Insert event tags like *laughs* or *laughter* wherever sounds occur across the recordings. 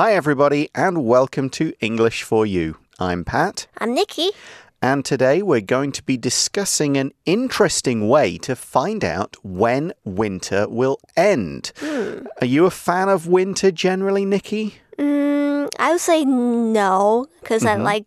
Hi, everybody, and welcome to English for You. I'm Pat, I'm Nikki. and today we're going to be discussing an interesting way to find out when winter will end. Are you a fan of winter generally, Nikki? Mm, I would say no, because I like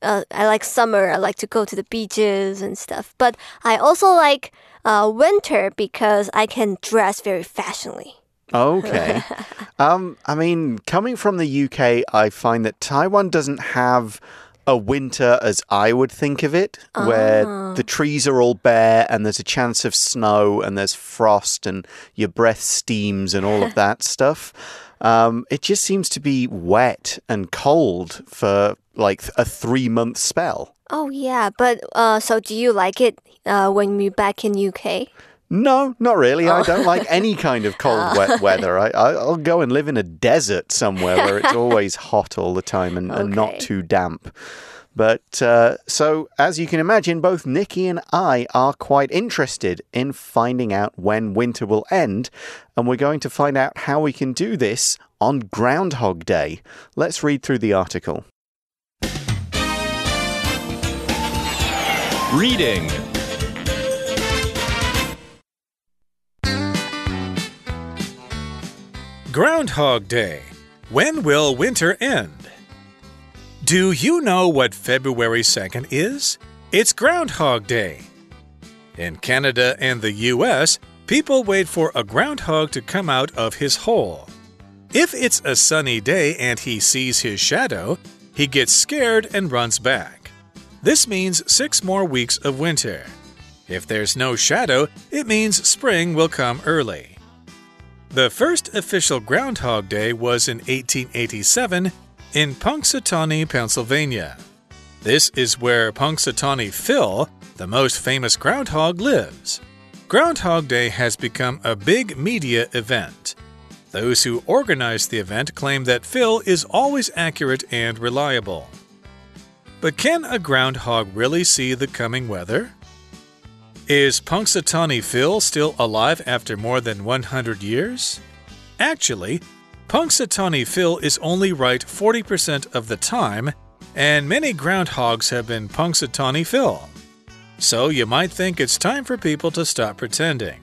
uh, I like summer. I like to go to the beaches and stuff. But I also like uh, winter because I can dress very fashionably. Okay. *laughs* um, I mean, coming from the UK, I find that Taiwan doesn't have a winter as I would think of it, where the trees are all bare and there's a chance of snow and there's frost and your breath steams and all of *laughs* that stuff. Um, it just seems to be wet and cold for like a three month spell. Oh yeah, but uh, so do you like it uh, when you're back in UK? No, not really. I don't like any kind of cold, *laughs* wet weather. I, I, I'll go and live in a desert somewhere where it's always *laughs* hot all the time and, and not too damp. But uh, so, as you can imagine, both Nikki and I are quite interested in finding out when winter will end, and we're going to find out how we can do this on Groundhog Day. Let's read through the article. Reading Groundhog Day. When will winter end? Do you know what February 2nd is? It's Groundhog Day. In Canada and the US, people wait for a groundhog to come out of his hole. If it's a sunny day and he sees his shadow, he gets scared and runs back. This means six more weeks of winter. If there's no shadow, it means spring will come early. The first official Groundhog Day was in 1887 in Punxsutawney, Pennsylvania. This is where Punxsutawney Phil, the most famous groundhog, lives. Groundhog Day has become a big media event. Those who organized the event claim that Phil is always accurate and reliable. But can a groundhog really see the coming weather? Is Punxsutawney Phil still alive after more than 100 years? Actually, Punxsutawney Phil is only right 40% of the time, and many groundhogs have been Punxsutawney Phil. So you might think it's time for people to stop pretending.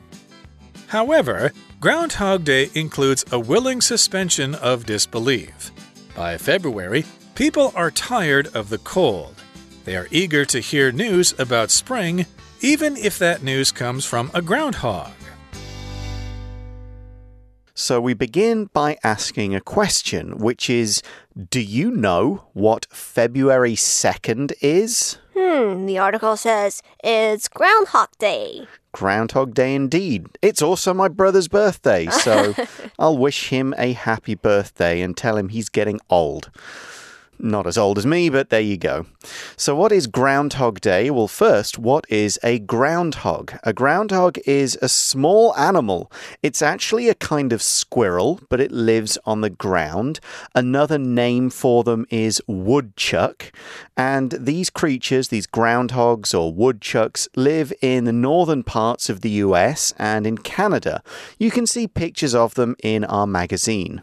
However, Groundhog Day includes a willing suspension of disbelief. By February, people are tired of the cold. They are eager to hear news about spring, even if that news comes from a groundhog. So we begin by asking a question, which is Do you know what February 2nd is? Hmm. The article says it's Groundhog Day. Groundhog Day indeed. It's also my brother's birthday, so *laughs* I'll wish him a happy birthday and tell him he's getting old. Not as old as me, but there you go. So, what is Groundhog Day? Well, first, what is a groundhog? A groundhog is a small animal. It's actually a kind of squirrel, but it lives on the ground. Another name for them is woodchuck. And these creatures, these groundhogs or woodchucks, live in the northern parts of the US and in Canada. You can see pictures of them in our magazine.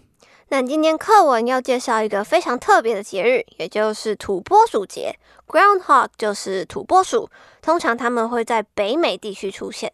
那今天课文要介绍一个非常特别的节日，也就是土拨鼠节。Groundhog 就是土拨鼠，通常它们会在北美地区出现。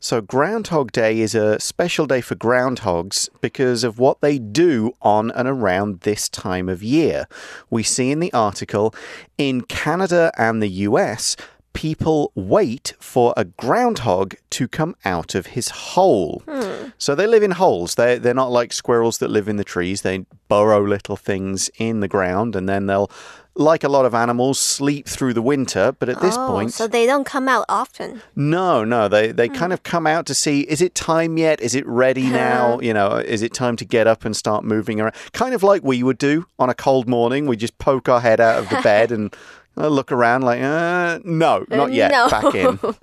So, Groundhog Day is a special day for groundhogs because of what they do on and around this time of year. We see in the article in Canada and the US, people wait for a groundhog to come out of his hole. Hmm. So they live in holes. They they're not like squirrels that live in the trees. They burrow little things in the ground and then they'll like a lot of animals sleep through the winter, but at this oh, point so they don't come out often. no, no, they they hmm. kind of come out to see is it time yet? Is it ready now? You know, is it time to get up and start moving around? Kind of like we would do on a cold morning. We just poke our head out of the bed and *laughs* uh, look around like, uh, no, not yet. no. Back in. *laughs*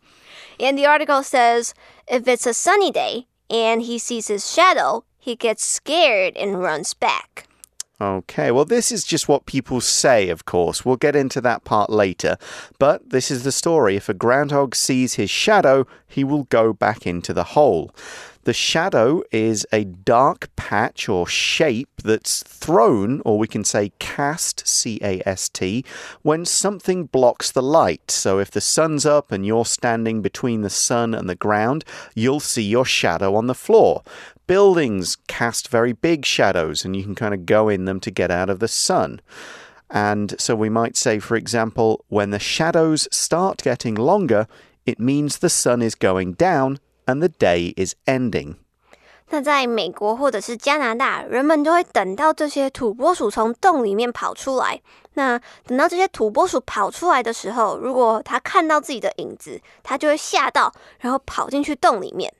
And the article says if it's a sunny day and he sees his shadow, he gets scared and runs back. Okay, well, this is just what people say, of course. We'll get into that part later. But this is the story. If a groundhog sees his shadow, he will go back into the hole. The shadow is a dark patch or shape that's thrown, or we can say cast, C A S T, when something blocks the light. So if the sun's up and you're standing between the sun and the ground, you'll see your shadow on the floor Buildings cast very big shadows, and you can kind of go in them to get out of the sun. And so we might say, for example, when the shadows start getting longer, it means the sun is going down and the day is ending. 那在美国或者是加拿大，人们就会等到这些土拨鼠从洞里面跑出来。那等到这些土拨鼠跑出来的时候，如果它看到自己的影子，它就会吓到，然后跑进去洞里面。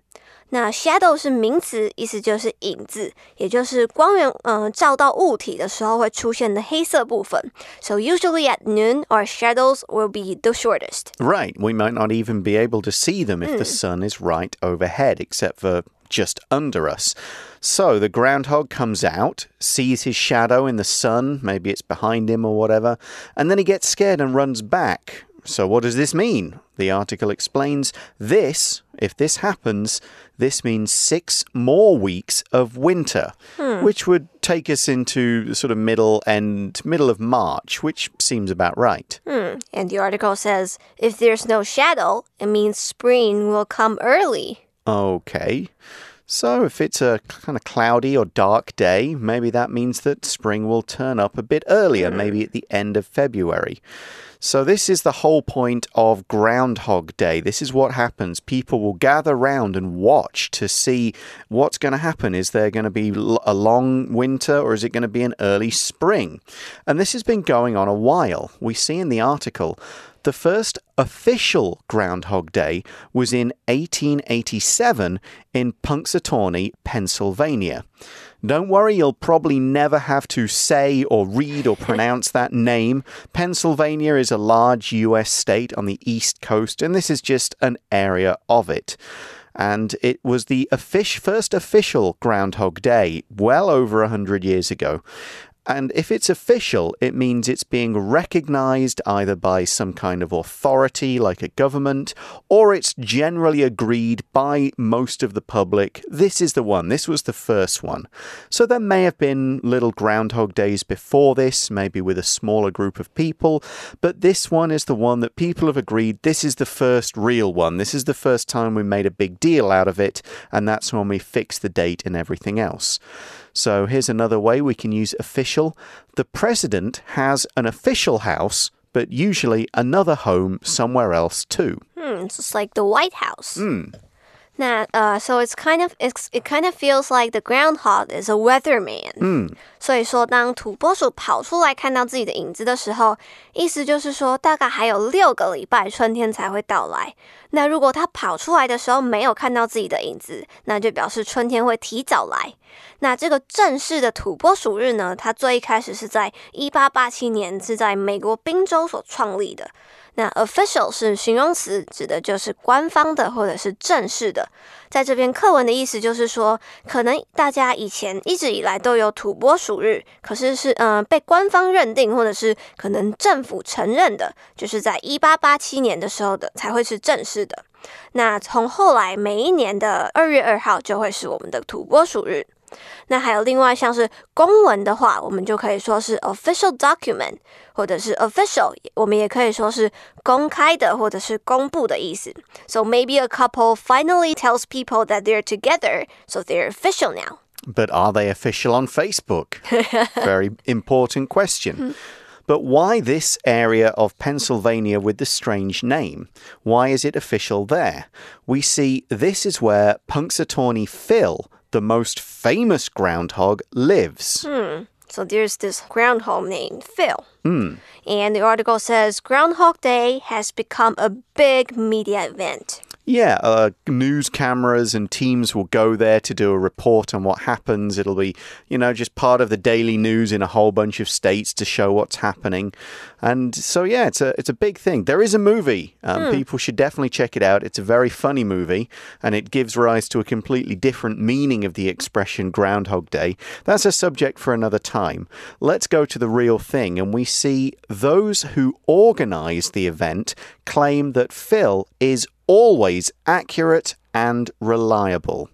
那 shadow 是名词，意思就是影子，也就是光源嗯、呃、照到物体的时候会出现的黑色部分。So usually at noon, our shadows will be the shortest. Right, we might not even be able to see them if the sun is right overhead, except for just under us. So the groundhog comes out, sees his shadow in the sun, maybe it's behind him or whatever, and then he gets scared and runs back. So, what does this mean? The article explains this, if this happens, this means six more weeks of winter, hmm. which would take us into the sort of middle and middle of March, which seems about right. Hmm. And the article says if there's no shadow, it means spring will come early. Okay. So, if it's a kind of cloudy or dark day, maybe that means that spring will turn up a bit earlier, hmm. maybe at the end of February. So, this is the whole point of Groundhog Day. This is what happens. People will gather round and watch to see what's going to happen. Is there going to be a long winter or is it going to be an early spring? And this has been going on a while. We see in the article the first official Groundhog Day was in 1887 in Punxsutawney, Pennsylvania. Don't worry, you'll probably never have to say or read or pronounce *laughs* that name. Pennsylvania is a large US state on the East Coast, and this is just an area of it. And it was the first official Groundhog Day well over a hundred years ago. And if it's official, it means it's being recognized either by some kind of authority, like a government, or it's generally agreed by most of the public. This is the one. This was the first one. So there may have been little Groundhog Days before this, maybe with a smaller group of people, but this one is the one that people have agreed this is the first real one. This is the first time we made a big deal out of it, and that's when we fixed the date and everything else. So here's another way we can use official. The president has an official house, but usually another home somewhere else too. Hmm, it's just like the White House. Now, uh, so it's kind of it's, it kind of feels like the groundhog is a weatherman. 嗯，所以说，当土拨鼠跑出来看到自己的影子的时候，意思就是说，大概还有六个礼拜春天才会到来。那如果它跑出来的时候没有看到自己的影子，那就表示春天会提早来。那这个正式的土拨鼠日呢，它最一开始是在一八八七年是在美国宾州所创立的。那 official 是形容词，指的就是官方的或者是正式的。在这边课文的意思就是说，可能大家以前一直以来都有土拨鼠日，可是是嗯、呃、被官方认定或者是可能政府承认的，就是在一八八七年的时候的才会是正式的。那从后来每一年的二月二号就会是我们的土拨鼠日。那还有另外像是公文的话，我们就可以说是 official document，或者是 official，我们也可以说是公开的或者是公布的意思。So maybe a couple finally tells people that they're together, so they're official now. But are they official on Facebook? *laughs* Very important question. But why this area of Pennsylvania with the strange name? Why is it official there? We see this is where Punxsutawney Phil, the most famous groundhog, lives. Hmm. So there's this groundhog named Phil. And the article says Groundhog Day has become a big media event. Yeah, uh, news cameras and teams will go there to do a report on what happens. It'll be, you know, just part of the daily news in a whole bunch of states to show what's happening. And so, yeah, it's a it's a big thing. There is a movie. Um, People should definitely check it out. It's a very funny movie, and it gives rise to a completely different meaning of the expression Groundhog Day. That's a subject for another time. Let's go to the real thing, and we see those who organize the event claim that Phil is always accurate and reliable.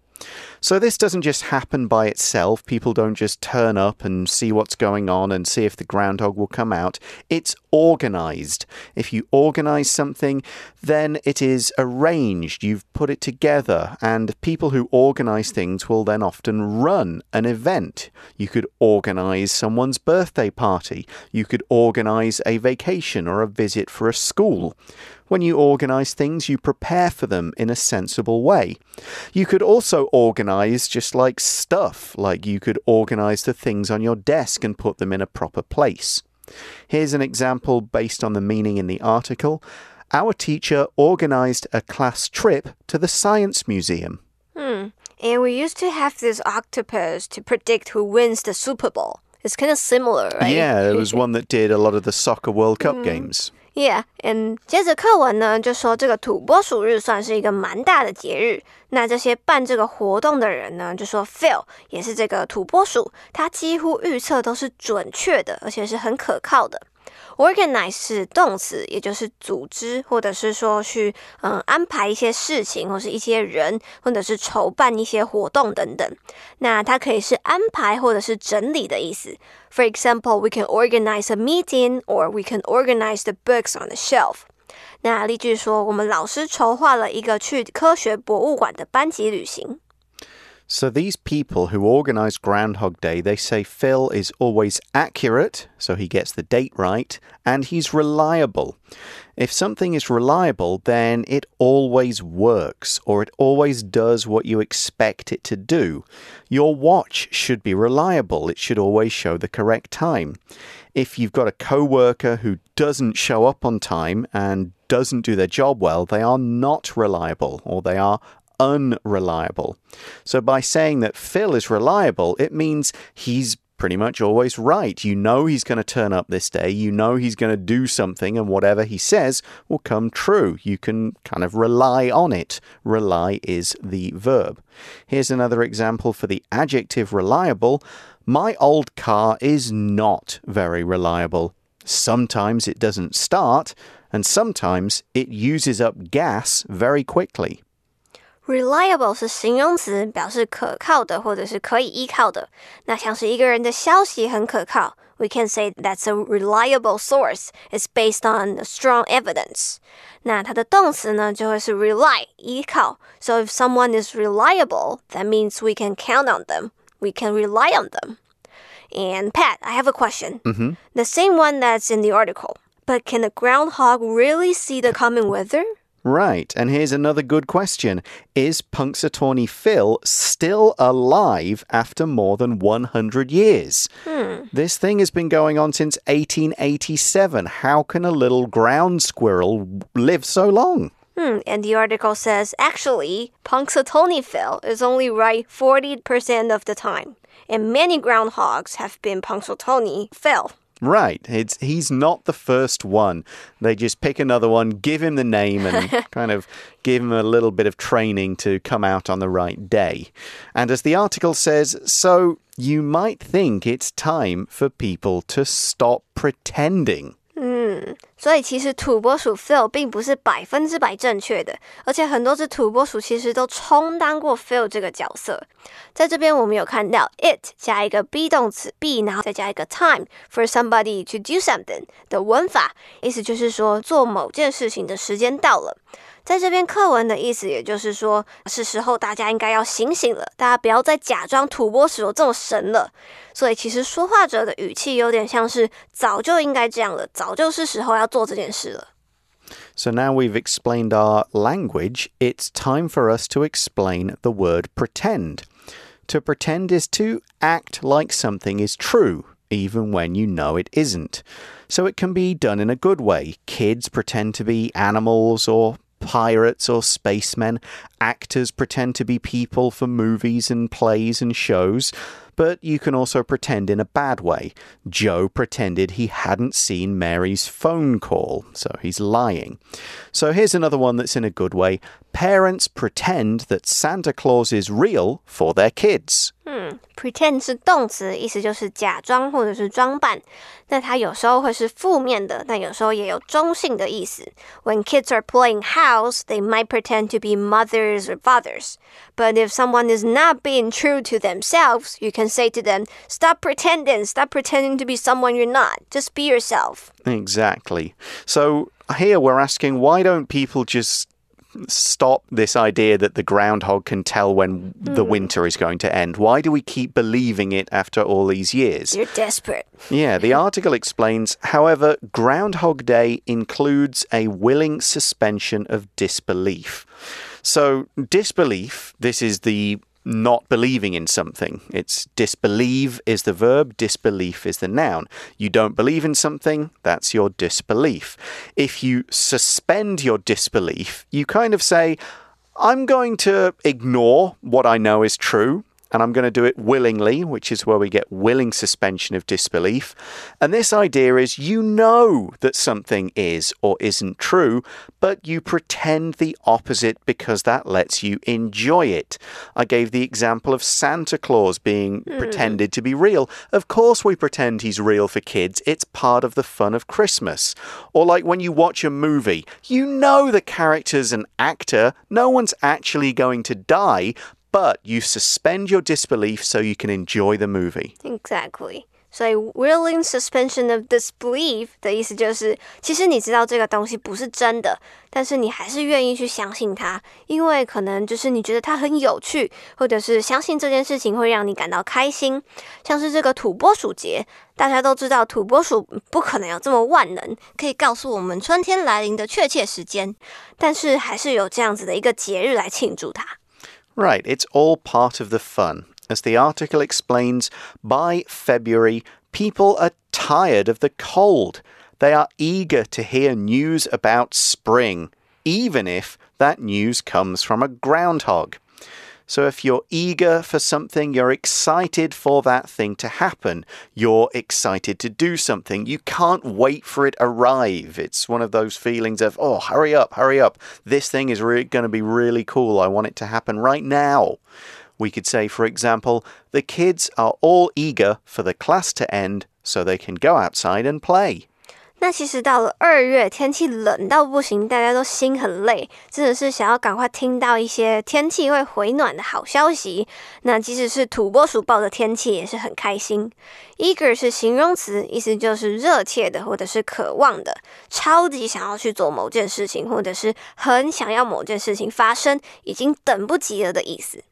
So, this doesn't just happen by itself. People don't just turn up and see what's going on and see if the groundhog will come out. It's organized. If you organize something, then it is arranged. You've put it together, and people who organize things will then often run an event. You could organize someone's birthday party, you could organize a vacation or a visit for a school. When you organize things, you prepare for them in a sensible way. You could also organize just like stuff, like you could organize the things on your desk and put them in a proper place. Here's an example based on the meaning in the article. Our teacher organized a class trip to the Science Museum. Hmm. And we used to have this octopus to predict who wins the Super Bowl. It's kind of similar, right? Yeah, there was *laughs* one that did a lot of the Soccer World Cup games. Yeah, and 接着课文呢就说这个土拨鼠日算是一个蛮大的节日。那这些办这个活动的人呢，就说 Phil 也是这个土拨鼠，他几乎预测都是准确的，而且是很可靠的。Organize 是动词，也就是组织，或者是说去嗯安排一些事情，或是一些人，或者是筹办一些活动等等。那它可以是安排或者是整理的意思。For example, we can organize a meeting, or we can organize the books on the shelf. 那例句说，我们老师筹划了一个去科学博物馆的班级旅行。So these people who organize Groundhog Day, they say Phil is always accurate, so he gets the date right, and he's reliable. If something is reliable, then it always works, or it always does what you expect it to do. Your watch should be reliable. It should always show the correct time. If you've got a coworker who doesn't show up on time and doesn't do their job well, they are not reliable, or they are unreliable. So by saying that Phil is reliable, it means he's pretty much always right. You know he's going to turn up this day. You know he's going to do something, and whatever he says will come true. You can kind of rely on it. Rely is the verb. Here's another example for the adjective reliable. My old car is not very reliable. Sometimes it doesn't start, and sometimes it uses up gas very quickly. Reliable 是形容词，表示可靠的或者是可以依靠的。那像是一个人的消息很可靠，we can say that's a reliable source. It's based on strong evidence. 那它的动词呢就会是 rely 依靠。So if someone is reliable, that means we can count on them. We can rely on them. And Pat, I have a question. The same one that's in the article. But can a groundhog really see the coming weather? Right, and here's another good question. Is Punxsutawney Phil still alive after more than 100 years? This thing has been going on since 1887. How can a little ground squirrel live so long? Hmm, and the article says actually, Punxsutawney Phil is only right 40% of the time, and many groundhogs have been Punxsutawney Phil. Right, it's he's not the first one. They just pick another one, give him the name, and *laughs* kind of give him a little bit of training to come out on the right day. And as the article says, so you might think it's time for people to stop pretending. 所以其实土拨鼠 Phil 并不是百分之百正确的，而且很多只土拨鼠其实都充当过 Phil 这个角色。在这边我们有看到 it 加一个 be 动词 be，然后再加一个 time for somebody to do something 的文法，意思就是说做某件事情的时间到了。在这边课文的意思，也就是说，是时候大家应该要醒醒了，大家不要再假装土拨鼠有这么神了。所以其实说话者的语气有点像是早就应该这样了，早就是时候要做这件事了。 So now we've explained our language, it's time for us to explain the word pretend. To pretend is to act like something is true, even when you know it isn't. So it can be done in a good way. Kids pretend to be animals or pirates or spacemen. Actors pretend to be people for movies and plays and shows. But you can also pretend in a bad way. Joe pretended he hadn't seen Mary's phone call, so he's lying. So here's another one that's in a good way Parents pretend that Santa Claus is real for their kids. 嗯，pretend 是动词，意思就是假装或者是装扮。那它有时候会是负面的，但有时候也有中性的意思。When kids are playing house, they might pretend to be mothers or fathers. But if someone is not being true to themselves, you can say to them, "Stop pretending. Stop pretending to be someone you're not. Just be yourself." Exactly. So here we're asking why don't people just stop this idea that the groundhog can tell when the hmm. winter is going to end? Why do we keep believing it after all these years? You're desperate. Yeah, the *laughs* article explains, however, Groundhog Day includes a willing suspension of disbelief. So, disbelief, this is the not believing in something. It's disbelieve is the verb, disbelief is the noun. You don't believe in something, that's your disbelief. If you suspend your disbelief, you kind of say, I'm going to ignore what I know is true and I'm going to do it willingly, which is where we get willing suspension of disbelief. And this idea is you know that something is or isn't true, but you pretend the opposite because that lets you enjoy it. I gave the example of Santa Claus being mm. pretended to be real. Of course, we pretend he's real for kids, it's part of the fun of Christmas. Or like when you watch a movie, you know the character's an actor, no one's actually going to die, but you suspend your disbelief so you can enjoy the movie. Exactly. 所以 willing suspension of disbelief 的意思就是，其实你知道这个东西不是真的，但是你还是愿意去相信它，因为可能就是你觉得它很有趣，或者是相信这件事情会让你感到开心。像是这个土拨鼠节，大家都知道土拨鼠不可能有这么万能，可以告诉我们春天来临的确切时间，但是还是有这样子的一个节日来庆祝它。 Right, it's all part of the fun. As the article explains, by February, people are tired of the cold. They are eager to hear news about spring, even if that news comes from a groundhog. So if you're eager for something, you're excited for that thing to happen. You're excited to do something. You can't wait for it arrive. It's one of those feelings of, oh, hurry up, hurry up. This thing is going to be really cool. I want it to happen right now. We could say, for example, the kids are all eager for the class to end so they can go outside and play. 那其实到了二月，天气冷到不行，大家都心很累，真的是想要赶快听到一些天气会回暖的好消息。那即使是土拨鼠抱的天气，也是很开心。Eager 是形容词，意思就是热切的或者是渴望的，超级想要去做某件事情，或者是很想要某件事情发生，已经等不及了的意思。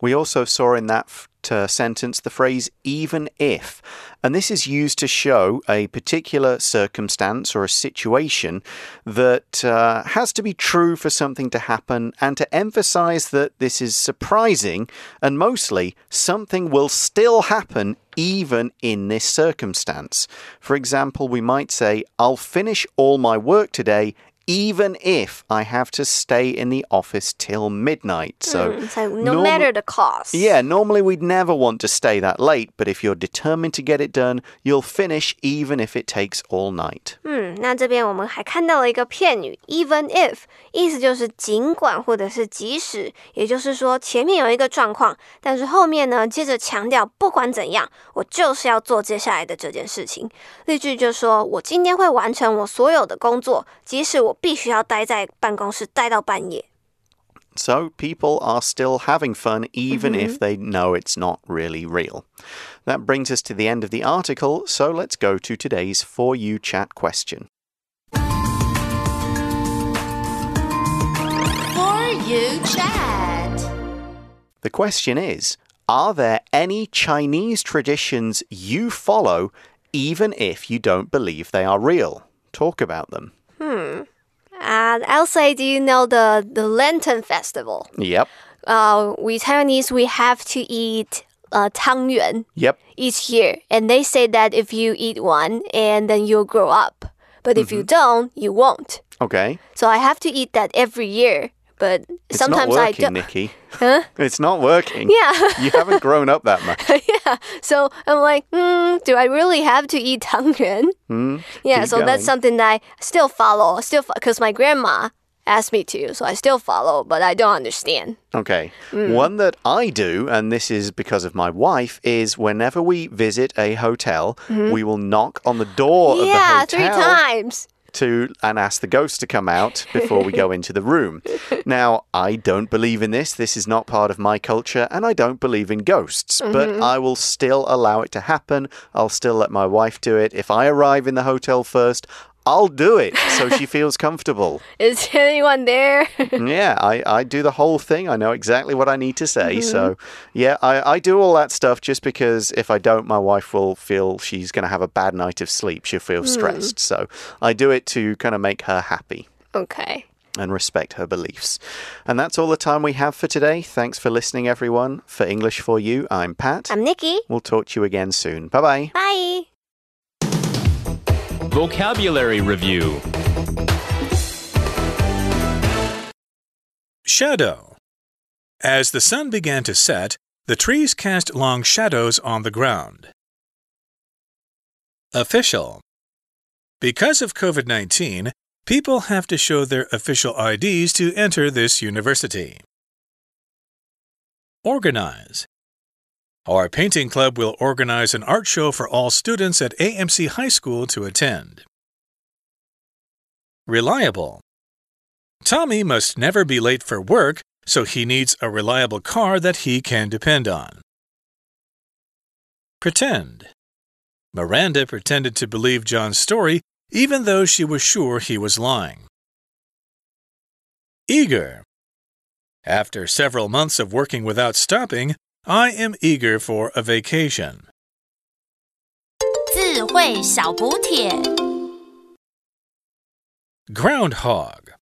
We also saw in that uh, sentence the phrase even if. And this is used to show a particular circumstance or a situation that uh, has to be true for something to happen and to emphasize that this is surprising and mostly something will still happen even in this circumstance. For example, we might say, I'll finish all my work today even if I have to stay in the office till midnight. So, mm, so no matter the cost. Yeah, normally we'd never want to stay that late, but if you're determined to get it done, you'll finish even if it takes all night. 嗯，那这边我们还看到了一个片语 even if，意思就是尽管或者是即使，也就是说前面有一个状况，但是后面呢接着强调不管怎样，我就是要做接下来的这件事情。例句就说我今天会完成我所有的工作，即使我 必须要待在办公室待到半夜。So people are still having fun even mm -hmm. if they know it's not really real. That brings us to the end of the article, so let's go to today's For You Chat question. For You Chat. The question is Are there any Chinese traditions you follow even if you don't believe they are real? Talk about them. Hmm. And I'll say, do you know the, the Lantern Festival? Yep. Uh, we Taiwanese, we have to eat uh, tangyuan yep. each year. And they say that if you eat one, and then you'll grow up. But if mm -hmm. you mm-hmm. don't, you won't. Okay. So I have to eat that every year. But It's sometimes not I working, don't. Nikki. *laughs* Huh? It's not working. Yeah. *laughs* You haven't grown up that much. *laughs* yeah. So I'm like, hmm, do I really have to eat tangyuan? Hmm? Yeah. So that's something that I still follow. Still, because my grandma asked me to, so I still follow, but I don't understand. Okay. Mm. One that I do, and this is because of my wife, is whenever we visit a hotel, we will knock on the door yeah, of the three times. To and ask the ghost to come out before we go *laughs* into the room. Now, I don't believe in this. This is not part of my culture, and I don't believe in ghosts. But Mm-hmm. I will still allow it to happen. I'll still let my wife do it. If I arrive in the hotel first, I'll do it so she feels comfortable. *laughs* Is anyone there? *laughs* Yeah, I, I do the whole thing. I know exactly what I need to say. Mm-hmm. So, yeah, I, I do all that stuff just because if I don't, my wife will feel she's going to have a bad night of sleep. She'll feel Hmm. stressed. So, I do it to kind of make her happy okay. and respect her beliefs. And that's all the time we have for today. Thanks for listening, everyone. For English for You, I'm Pat. I'm Nikki. We'll talk to you again soon. Bye bye. Bye. Vocabulary Review Shadow. As the sun began to set, the trees cast long shadows on the ground. Official. Because of COVID 19, people have to show their official IDs to enter this university. Organize. Our painting club will organize an art show for all students at AMC High School to attend. Reliable. Tommy must never be late for work, so he needs a reliable car that he can depend on. Pretend. Miranda pretended to believe John's story even though she was sure he was lying. Eager. After several months of working without stopping, I am eager for a vacation. 智慧小补帖。 Groundhog.